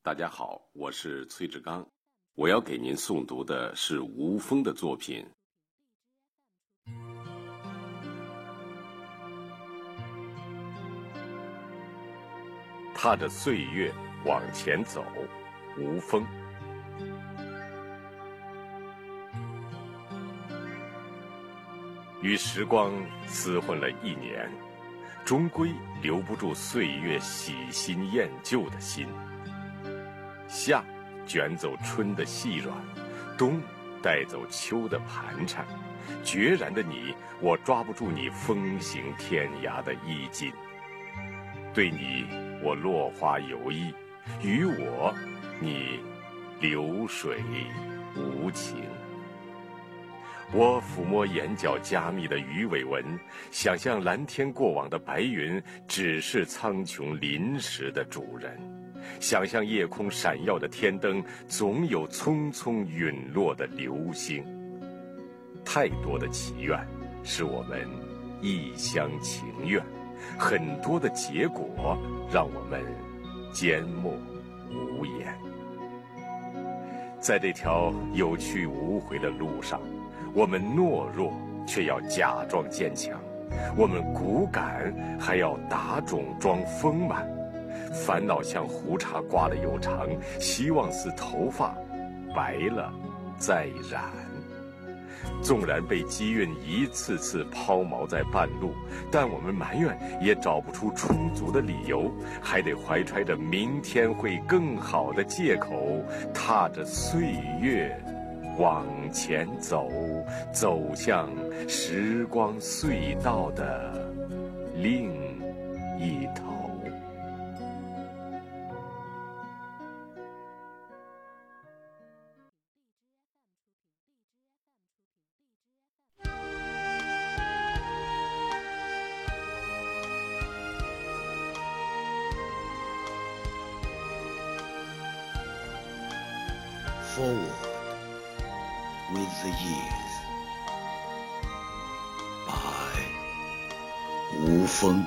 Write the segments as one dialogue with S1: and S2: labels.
S1: 大家好，我是崔志刚，我要给您诵读的是吴峰的作品。踏着岁月往前走，吴峰。与时光厮混了一年，终归留不住岁月喜新厌旧的心。夏卷走春的细软，冬带走秋的盘缠。决然的你，我抓不住你风行天涯的衣襟。对你，我落花有意；与我，你流水无情。我抚摸眼角加密的鱼尾纹，想象蓝天过往的白云只是苍穹临时的主人，想象夜空闪耀的天灯总有匆匆陨落的流星。太多的祈愿，是我们一厢情愿；很多的结果，让我们缄默无言。在这条有去无回的路上。我们懦弱，却要假装坚强；我们骨感，还要打肿装丰满。烦恼像胡茬刮了又长，希望似头发白了再染。纵然被机运一次次抛锚在半路，但我们埋怨也找不出充足的理由，还得怀揣着明天会更好的借口，踏着岁月。往前走，走向时光隧道的另一头。
S2: Forward. with the years by Wu Feng.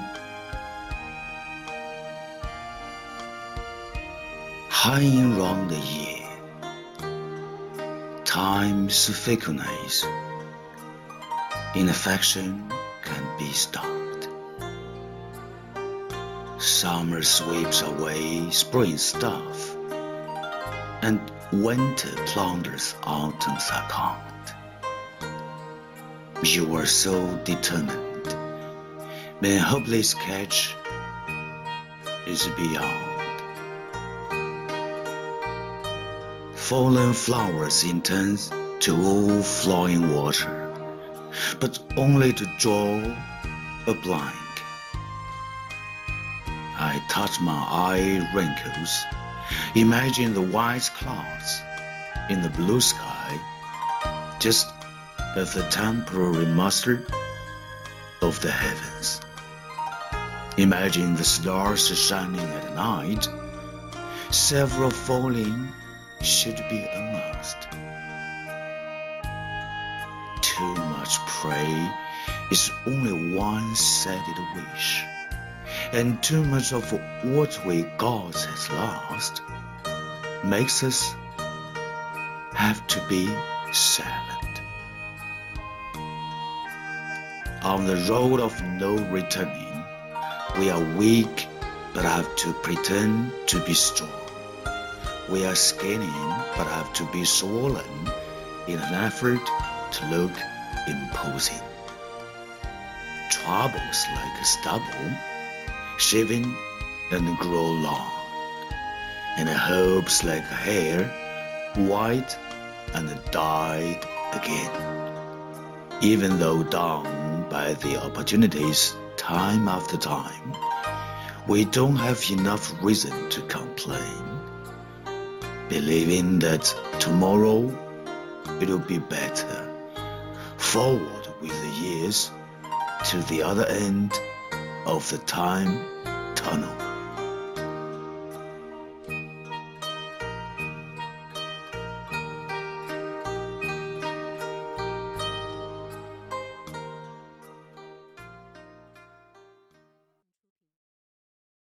S2: Hanging round the year, time's fickleness in affection can be stopped. Summer sweeps away spring stuff, and winter plunders autumn's account. You were so determined, when hopeless catch is beyond. Fallen flowers intend to all flowing water, but only to draw a blank. I touch my eye wrinkles Imagine the white clouds in the blue sky, just as the temporary master of the heavens. Imagine the stars shining at night, several falling should be a must. Too much pray is only one sided wish and too much of what we got has lost makes us have to be silent. On the road of no returning, we are weak but have to pretend to be strong. We are skinny but have to be swollen in an effort to look imposing. Troubles like stubble shaving and grow long, and hopes like hair, white and dyed again. Even though down by the opportunities time after time, we don't have enough reason to complain, believing that tomorrow it'll be better. Forward with the years to the other end of the time tunnel.